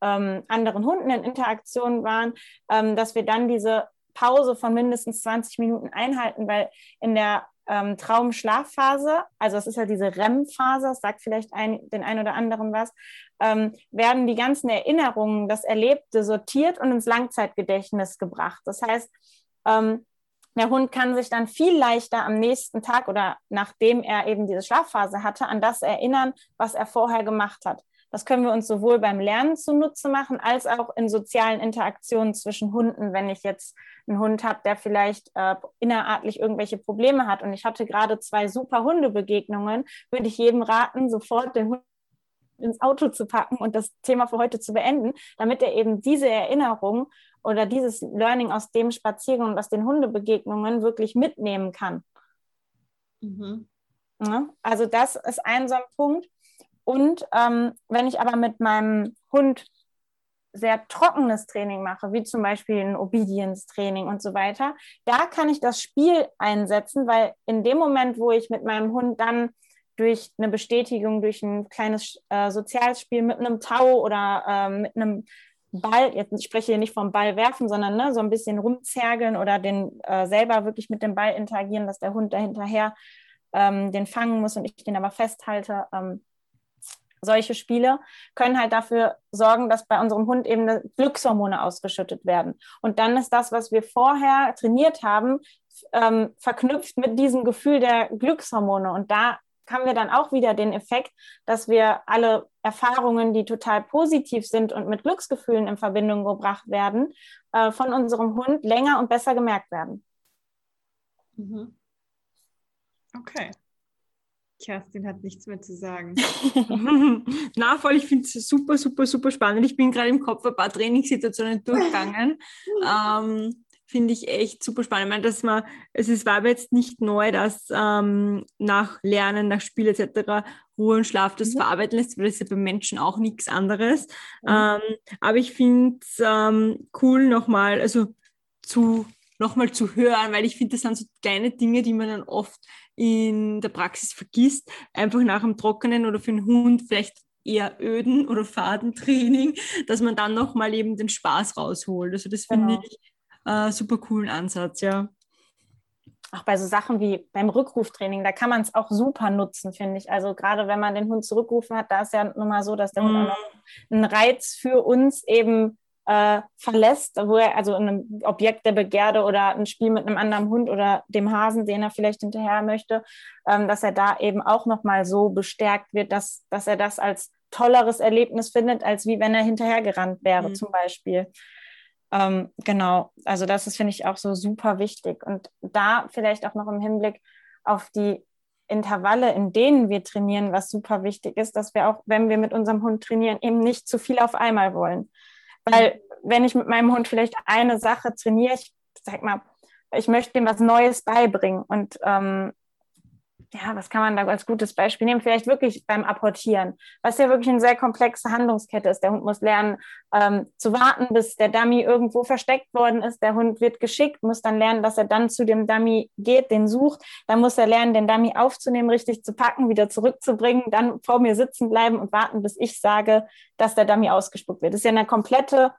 ähm, anderen Hunden in Interaktion waren, ähm, dass wir dann diese Pause von mindestens 20 Minuten einhalten, weil in der ähm, Traumschlafphase, also es ist ja diese REM-Phase, sagt vielleicht ein, den einen oder anderen was, ähm, werden die ganzen Erinnerungen, das Erlebte sortiert und ins Langzeitgedächtnis gebracht. Das heißt, ähm, der Hund kann sich dann viel leichter am nächsten Tag oder nachdem er eben diese Schlafphase hatte, an das erinnern, was er vorher gemacht hat. Das können wir uns sowohl beim Lernen zunutze machen, als auch in sozialen Interaktionen zwischen Hunden. Wenn ich jetzt einen Hund habe, der vielleicht äh, innerartlich irgendwelche Probleme hat und ich hatte gerade zwei super Hundebegegnungen, würde ich jedem raten, sofort den Hund ins Auto zu packen und das Thema für heute zu beenden, damit er eben diese Erinnerung oder dieses Learning aus dem Spaziergang und aus den Hundebegegnungen wirklich mitnehmen kann. Mhm. Ja, also das ist ein so ein Punkt. Und ähm, wenn ich aber mit meinem Hund sehr trockenes Training mache, wie zum Beispiel ein Obedience-Training und so weiter, da kann ich das Spiel einsetzen, weil in dem Moment, wo ich mit meinem Hund dann durch eine Bestätigung, durch ein kleines äh, Sozialspiel mit einem Tau oder äh, mit einem Ball, jetzt ich spreche hier nicht vom Ball werfen, sondern ne, so ein bisschen rumzergeln oder den äh, selber wirklich mit dem Ball interagieren, dass der Hund dahinterher ähm, den fangen muss und ich den aber festhalte. Ähm, solche Spiele können halt dafür sorgen, dass bei unserem Hund eben Glückshormone ausgeschüttet werden. Und dann ist das, was wir vorher trainiert haben, ähm, verknüpft mit diesem Gefühl der Glückshormone. Und da haben wir dann auch wieder den Effekt, dass wir alle Erfahrungen, die total positiv sind und mit Glücksgefühlen in Verbindung gebracht werden, äh, von unserem Hund länger und besser gemerkt werden. Mhm. Okay. Kerstin hat nichts mehr zu sagen. Na, voll, ich finde es super, super, super spannend. Ich bin gerade im Kopf ein paar Trainingssituationen durchgegangen. ähm, finde ich echt super spannend. Ich meine, dass man, es ist, war aber jetzt nicht neu, dass ähm, nach Lernen, nach Spiel etc. Ruhe und Schlaf das mhm. verarbeiten lässt, weil das ist ja bei Menschen auch nichts anderes. Mhm. Ähm, aber ich finde es ähm, cool, nochmal, also zu nochmal zu hören, weil ich finde, das sind so kleine Dinge, die man dann oft in der Praxis vergisst. Einfach nach dem Trockenen oder für einen Hund vielleicht eher öden oder Fadentraining, dass man dann nochmal eben den Spaß rausholt. Also das finde genau. ich äh, super coolen Ansatz, ja. Auch bei so Sachen wie beim Rückruftraining, da kann man es auch super nutzen, finde ich. Also gerade wenn man den Hund zurückgerufen hat, da ist ja nun mal so, dass der mm. Hund auch noch einen Reiz für uns eben äh, verlässt, wo er also ein Objekt der Begierde oder ein Spiel mit einem anderen Hund oder dem Hasen, den er vielleicht hinterher möchte, ähm, dass er da eben auch nochmal so bestärkt wird, dass, dass er das als tolleres Erlebnis findet, als wie wenn er hinterhergerannt wäre, mhm. zum Beispiel. Ähm, genau, also das ist, finde ich, auch so super wichtig. Und da vielleicht auch noch im Hinblick auf die Intervalle, in denen wir trainieren, was super wichtig ist, dass wir auch, wenn wir mit unserem Hund trainieren, eben nicht zu viel auf einmal wollen. Weil wenn ich mit meinem Hund vielleicht eine Sache trainiere, ich sag mal, ich möchte ihm was Neues beibringen und ähm, ja, was kann man da als gutes Beispiel nehmen? Vielleicht wirklich beim Apportieren, was ja wirklich eine sehr komplexe Handlungskette ist. Der Hund muss lernen ähm, zu warten, bis der Dummy irgendwo versteckt worden ist. Der Hund wird geschickt, muss dann lernen, dass er dann zu dem Dummy geht, den sucht. Dann muss er lernen, den Dummy aufzunehmen, richtig zu packen, wieder zurückzubringen, dann vor mir sitzen bleiben und warten, bis ich sage, dass der Dummy ausgespuckt wird. Das ist ja eine komplette,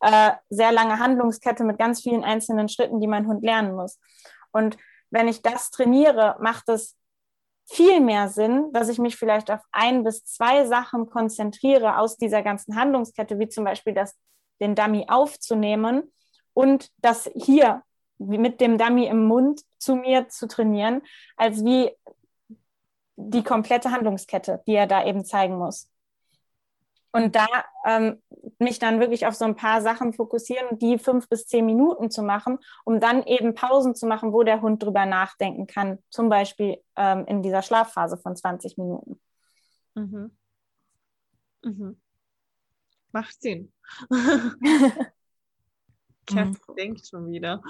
äh, sehr lange Handlungskette mit ganz vielen einzelnen Schritten, die mein Hund lernen muss. Und wenn ich das trainiere, macht es viel mehr Sinn, dass ich mich vielleicht auf ein bis zwei Sachen konzentriere aus dieser ganzen Handlungskette, wie zum Beispiel das, den Dummy aufzunehmen und das hier mit dem Dummy im Mund zu mir zu trainieren, als wie die komplette Handlungskette, die er da eben zeigen muss. Und da ähm, mich dann wirklich auf so ein paar Sachen fokussieren, die fünf bis zehn Minuten zu machen, um dann eben Pausen zu machen, wo der Hund drüber nachdenken kann, zum Beispiel ähm, in dieser Schlafphase von 20 Minuten. Mhm. Mhm. Macht Sinn. Kev mhm. denkt schon wieder.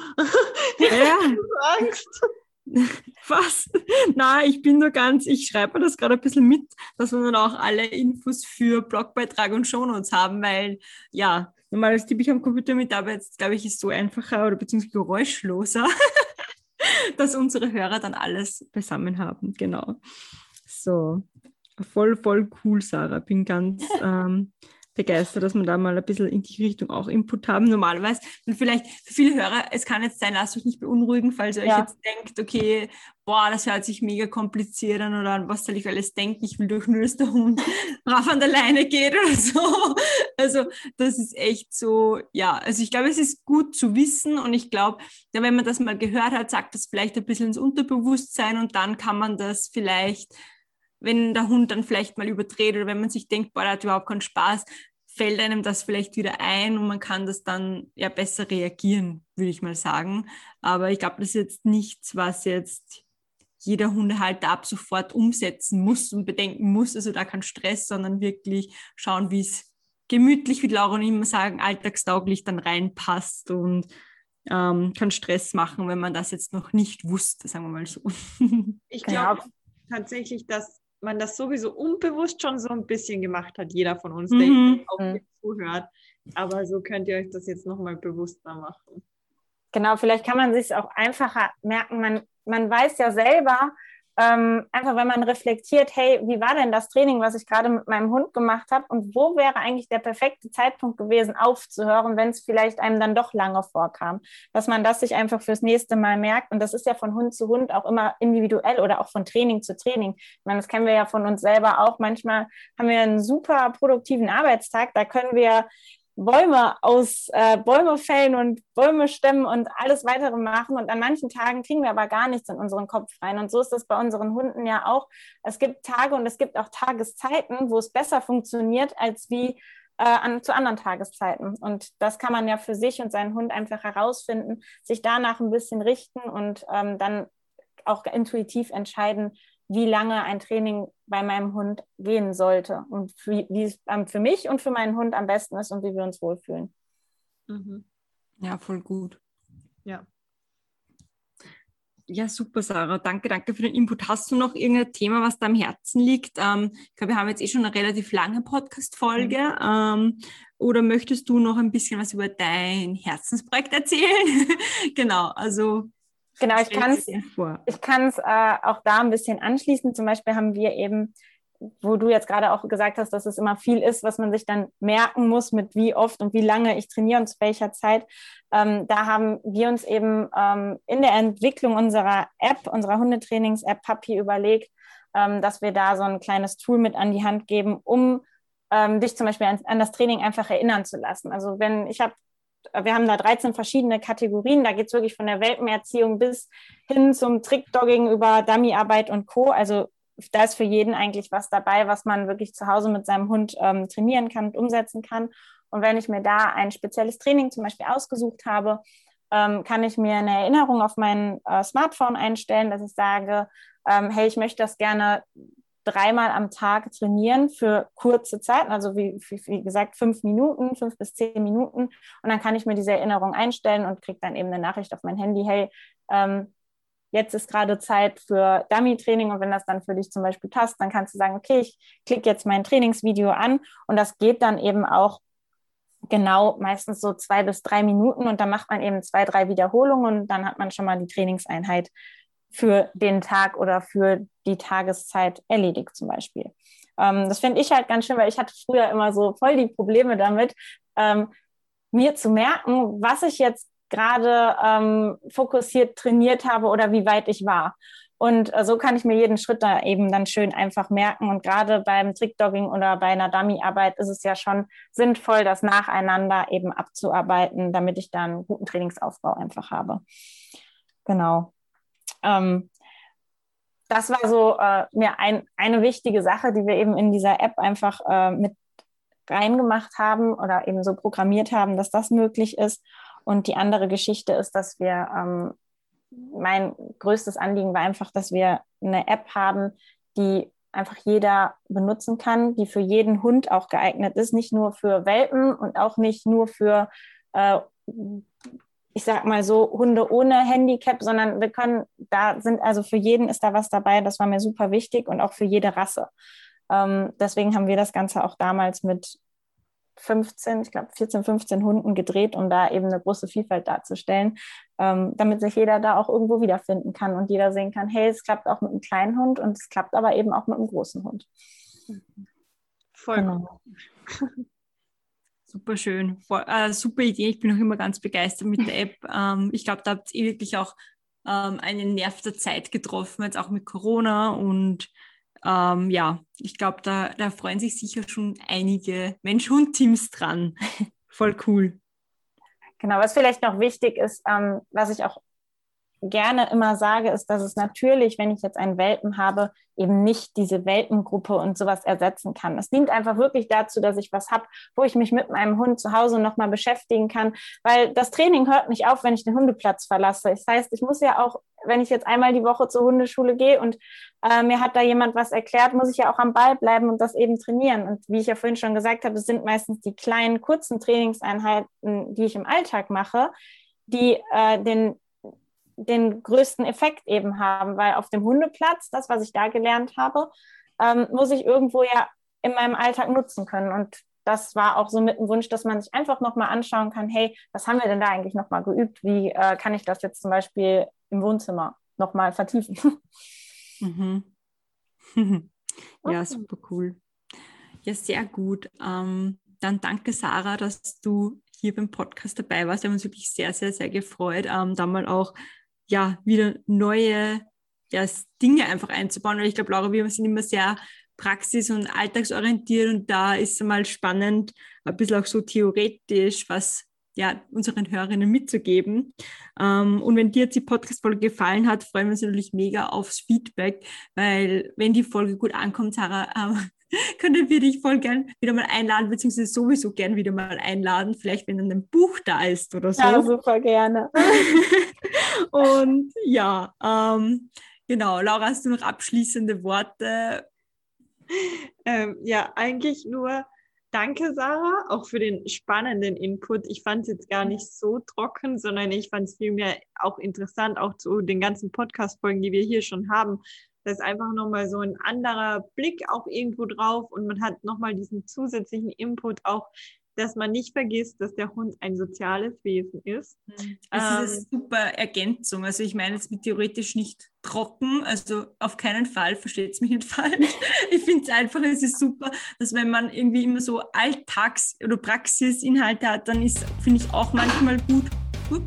Ja. Angst. Was? Na, ich bin nur ganz, ich schreibe mir das gerade ein bisschen mit, dass wir dann auch alle Infos für Blogbeitrag und Shownotes haben, weil ja, normales tippe ich am Computer mit, aber jetzt glaube ich, ist so einfacher oder beziehungsweise geräuschloser, dass unsere Hörer dann alles beisammen haben. Genau. So, voll, voll cool, Sarah. Bin ganz ähm, begeistert, dass wir da mal ein bisschen in die Richtung auch Input haben. Normalerweise, und vielleicht für viele Hörer, es kann jetzt sein, lasst euch nicht beunruhigen, falls ihr ja. euch jetzt denkt, okay, boah, das hört sich mega kompliziert an oder an was soll ich alles denken, ich will doch nur, dass der Hund brav an der Leine geht oder so. Also das ist echt so, ja, also ich glaube, es ist gut zu wissen und ich glaube, wenn man das mal gehört hat, sagt das vielleicht ein bisschen ins Unterbewusstsein und dann kann man das vielleicht wenn der Hund dann vielleicht mal überdreht oder wenn man sich denkt, boah, der hat überhaupt keinen Spaß, fällt einem das vielleicht wieder ein und man kann das dann ja besser reagieren, würde ich mal sagen. Aber ich glaube, das ist jetzt nichts, was jetzt jeder Hundehalter ab sofort umsetzen muss und bedenken muss. Also da kein Stress, sondern wirklich schauen, wie es gemütlich, wie Laura und immer sagen, alltagstauglich dann reinpasst und ähm, keinen Stress machen, wenn man das jetzt noch nicht wusste, sagen wir mal so. Ich glaube tatsächlich, dass man das sowieso unbewusst schon so ein bisschen gemacht hat, jeder von uns, der mhm. auch zuhört. Aber so könnt ihr euch das jetzt nochmal bewusster machen. Genau, vielleicht kann man sich auch einfacher merken. Man, man weiß ja selber, ähm, einfach wenn man reflektiert, hey, wie war denn das Training, was ich gerade mit meinem Hund gemacht habe und wo wäre eigentlich der perfekte Zeitpunkt gewesen, aufzuhören, wenn es vielleicht einem dann doch lange vorkam, dass man das sich einfach fürs nächste Mal merkt und das ist ja von Hund zu Hund auch immer individuell oder auch von Training zu Training. Ich meine, das kennen wir ja von uns selber auch. Manchmal haben wir einen super produktiven Arbeitstag, da können wir Bäume aus äh, Bäume fällen und Bäume stemmen und alles weitere machen. Und an manchen Tagen kriegen wir aber gar nichts in unseren Kopf rein. Und so ist das bei unseren Hunden ja auch. Es gibt Tage und es gibt auch Tageszeiten, wo es besser funktioniert als wie äh, an, zu anderen Tageszeiten. Und das kann man ja für sich und seinen Hund einfach herausfinden, sich danach ein bisschen richten und ähm, dann auch intuitiv entscheiden, wie lange ein Training bei meinem Hund gehen sollte und wie, wie es ähm, für mich und für meinen Hund am besten ist und wie wir uns wohlfühlen. Mhm. Ja, voll gut. ja. Ja, super, Sarah. Danke, danke für den Input. Hast du noch irgendein Thema, was da am Herzen liegt? Ähm, ich glaube, wir haben jetzt eh schon eine relativ lange Podcast-Folge. Mhm. Ähm, oder möchtest du noch ein bisschen was über dein Herzensprojekt erzählen? genau, also. Genau, ich kann es ich kann's, äh, auch da ein bisschen anschließen. Zum Beispiel haben wir eben wo du jetzt gerade auch gesagt hast, dass es immer viel ist, was man sich dann merken muss, mit wie oft und wie lange ich trainiere und zu welcher Zeit. Ähm, da haben wir uns eben ähm, in der Entwicklung unserer App, unserer Hundetrainings-App Papi überlegt, ähm, dass wir da so ein kleines Tool mit an die Hand geben, um ähm, dich zum Beispiel an, an, das Training einfach erinnern zu lassen. Also wenn ich habe wir haben da 13 verschiedene Kategorien. Da geht es wirklich von der Welpenerziehung bis hin zum Trickdogging über Dummyarbeit und Co. Also da ist für jeden eigentlich was dabei, was man wirklich zu Hause mit seinem Hund ähm, trainieren kann und umsetzen kann. Und wenn ich mir da ein spezielles Training zum Beispiel ausgesucht habe, ähm, kann ich mir eine Erinnerung auf mein äh, Smartphone einstellen, dass ich sage, ähm, hey, ich möchte das gerne dreimal am Tag trainieren für kurze Zeiten, also wie, wie, gesagt fünf Minuten, fünf bis zehn Minuten. Und dann kann ich mir diese Erinnerung einstellen und kriege dann eben eine Nachricht auf mein Handy, hey, ähm, jetzt ist gerade Zeit für Dummy-Training. Und wenn das dann für dich zum Beispiel passt, dann kannst du sagen, okay, ich klicke jetzt mein Trainingsvideo an. Und das geht dann eben auch genau meistens so zwei bis drei Minuten. Und dann macht man eben zwei, drei Wiederholungen und dann hat man schon mal die Trainingseinheit für den Tag oder für die Tageszeit erledigt zum Beispiel. Ähm, das finde ich halt ganz schön, weil ich hatte früher immer so voll die Probleme damit, ähm, mir zu merken, was ich jetzt gerade ähm, fokussiert trainiert habe oder wie weit ich war. Und äh, so kann ich mir jeden Schritt da eben dann schön einfach merken. Und gerade beim Trickdogging oder bei einer Dummy-Arbeit ist es ja schon sinnvoll, das nacheinander eben abzuarbeiten, damit ich dann einen guten Trainingsaufbau einfach habe. Genau. Ähm, das war so äh, mir ein, eine wichtige Sache, die wir eben in dieser App einfach äh, mit reingemacht haben oder eben so programmiert haben, dass das möglich ist. Und die andere Geschichte ist, dass wir, ähm, mein größtes Anliegen war einfach, dass wir eine App haben, die einfach jeder benutzen kann, die für jeden Hund auch geeignet ist, nicht nur für Welpen und auch nicht nur für, äh, ich sag mal so, Hunde ohne Handicap, sondern wir können, da sind also für jeden ist da was dabei, das war mir super wichtig und auch für jede Rasse. Ähm, deswegen haben wir das Ganze auch damals mit 15, ich glaube 14, 15 Hunden gedreht, um da eben eine große Vielfalt darzustellen, ähm, damit sich jeder da auch irgendwo wiederfinden kann und jeder sehen kann, hey, es klappt auch mit einem kleinen Hund und es klappt aber eben auch mit einem großen Hund. Voll genau. Super schön, Voll, äh, super Idee. Ich bin auch immer ganz begeistert mit der App. Ähm, ich glaube, da habt ihr wirklich auch ähm, einen Nerv der Zeit getroffen, jetzt auch mit Corona und ähm, ja, ich glaube, da, da freuen sich sicher schon einige Mensch-Hund-Teams dran. Voll cool. Genau, was vielleicht noch wichtig ist, ähm, was ich auch gerne immer sage, ist, dass es natürlich, wenn ich jetzt einen Welpen habe, eben nicht diese Welpengruppe und sowas ersetzen kann. Es dient einfach wirklich dazu, dass ich was habe, wo ich mich mit meinem Hund zu Hause nochmal beschäftigen kann, weil das Training hört nicht auf, wenn ich den Hundeplatz verlasse. Das heißt, ich muss ja auch, wenn ich jetzt einmal die Woche zur Hundeschule gehe und äh, mir hat da jemand was erklärt, muss ich ja auch am Ball bleiben und das eben trainieren. Und wie ich ja vorhin schon gesagt habe, es sind meistens die kleinen, kurzen Trainingseinheiten, die ich im Alltag mache, die äh, den den größten Effekt eben haben, weil auf dem Hundeplatz, das, was ich da gelernt habe, ähm, muss ich irgendwo ja in meinem Alltag nutzen können. Und das war auch so mit dem Wunsch, dass man sich einfach nochmal anschauen kann, hey, was haben wir denn da eigentlich nochmal geübt? Wie äh, kann ich das jetzt zum Beispiel im Wohnzimmer nochmal vertiefen? Mhm. ja, super cool. Ja, sehr gut. Ähm, dann danke, Sarah, dass du hier beim Podcast dabei warst. Wir haben uns wirklich sehr, sehr, sehr gefreut, ähm, da mal auch ja, wieder neue ja, Dinge einfach einzubauen. Weil ich glaube, Laura, wir sind immer sehr praxis- und alltagsorientiert und da ist es mal spannend, ein bisschen auch so theoretisch, was ja, unseren Hörerinnen mitzugeben. Ähm, und wenn dir jetzt die Podcast-Folge gefallen hat, freuen wir uns natürlich mega aufs Feedback, weil wenn die Folge gut ankommt, Sarah, ähm, können wir dich voll gern wieder mal einladen, beziehungsweise sowieso gern wieder mal einladen, vielleicht wenn dann ein Buch da ist oder so. Ja, super gerne. Und ja, ähm, genau, Laura, hast du noch abschließende Worte? Ähm, ja, eigentlich nur, Danke, Sarah, auch für den spannenden Input. Ich fand es jetzt gar nicht so trocken, sondern ich fand es vielmehr auch interessant, auch zu den ganzen Podcast-Folgen, die wir hier schon haben. Da ist einfach nochmal so ein anderer Blick auch irgendwo drauf und man hat nochmal diesen zusätzlichen Input auch dass man nicht vergisst, dass der Hund ein soziales Wesen ist. Mhm. Das ähm, ist eine super Ergänzung. Also ich meine jetzt mit theoretisch nicht trocken, also auf keinen Fall, versteht es mich nicht falsch. ich finde es einfach, es ist super, dass wenn man irgendwie immer so Alltags- oder Praxisinhalte hat, dann ist, finde ich auch manchmal gut, uh,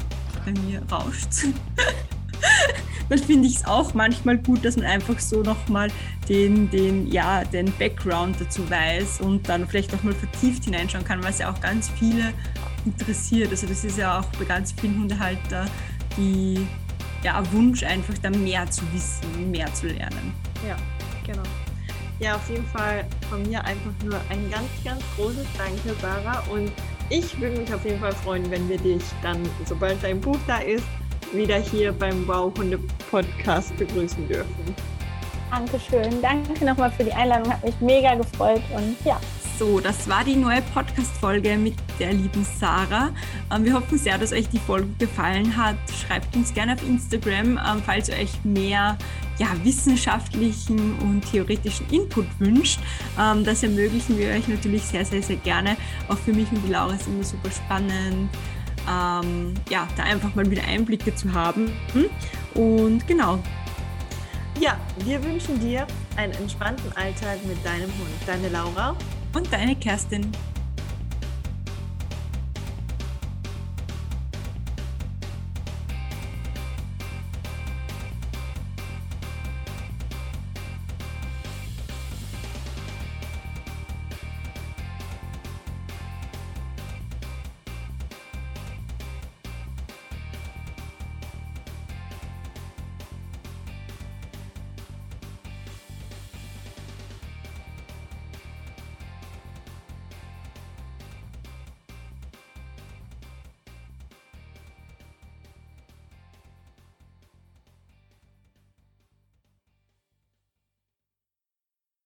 bei mir rauscht dann finde ich es auch manchmal gut, dass man einfach so nochmal den, den, ja, den Background dazu weiß und dann vielleicht auch mal vertieft hineinschauen kann, es ja auch ganz viele interessiert. Also das ist ja auch bei ganz vielen Hundehalter die ja, Wunsch, einfach da mehr zu wissen, mehr zu lernen. Ja, genau. Ja, auf jeden Fall von mir einfach nur ein ganz, ganz großes Danke, Sarah. Und ich würde mich auf jeden Fall freuen, wenn wir dich dann, sobald dein Buch da ist, wieder hier beim Wow Hunde Podcast begrüßen dürfen. Dankeschön. Danke nochmal für die Einladung. Hat mich mega gefreut und ja. So, das war die neue Podcast-Folge mit der lieben Sarah. Ähm, wir hoffen sehr, dass euch die Folge gefallen hat. Schreibt uns gerne auf Instagram, ähm, falls ihr euch mehr ja, wissenschaftlichen und theoretischen Input wünscht. Ähm, das ermöglichen wir euch natürlich sehr, sehr, sehr gerne. Auch für mich und die Laura ist immer super spannend ähm, ja, da einfach mal wieder Einblicke zu haben. Und genau. Ja, wir wünschen dir einen entspannten Alltag mit deinem Hund. Deine Laura und deine Kerstin.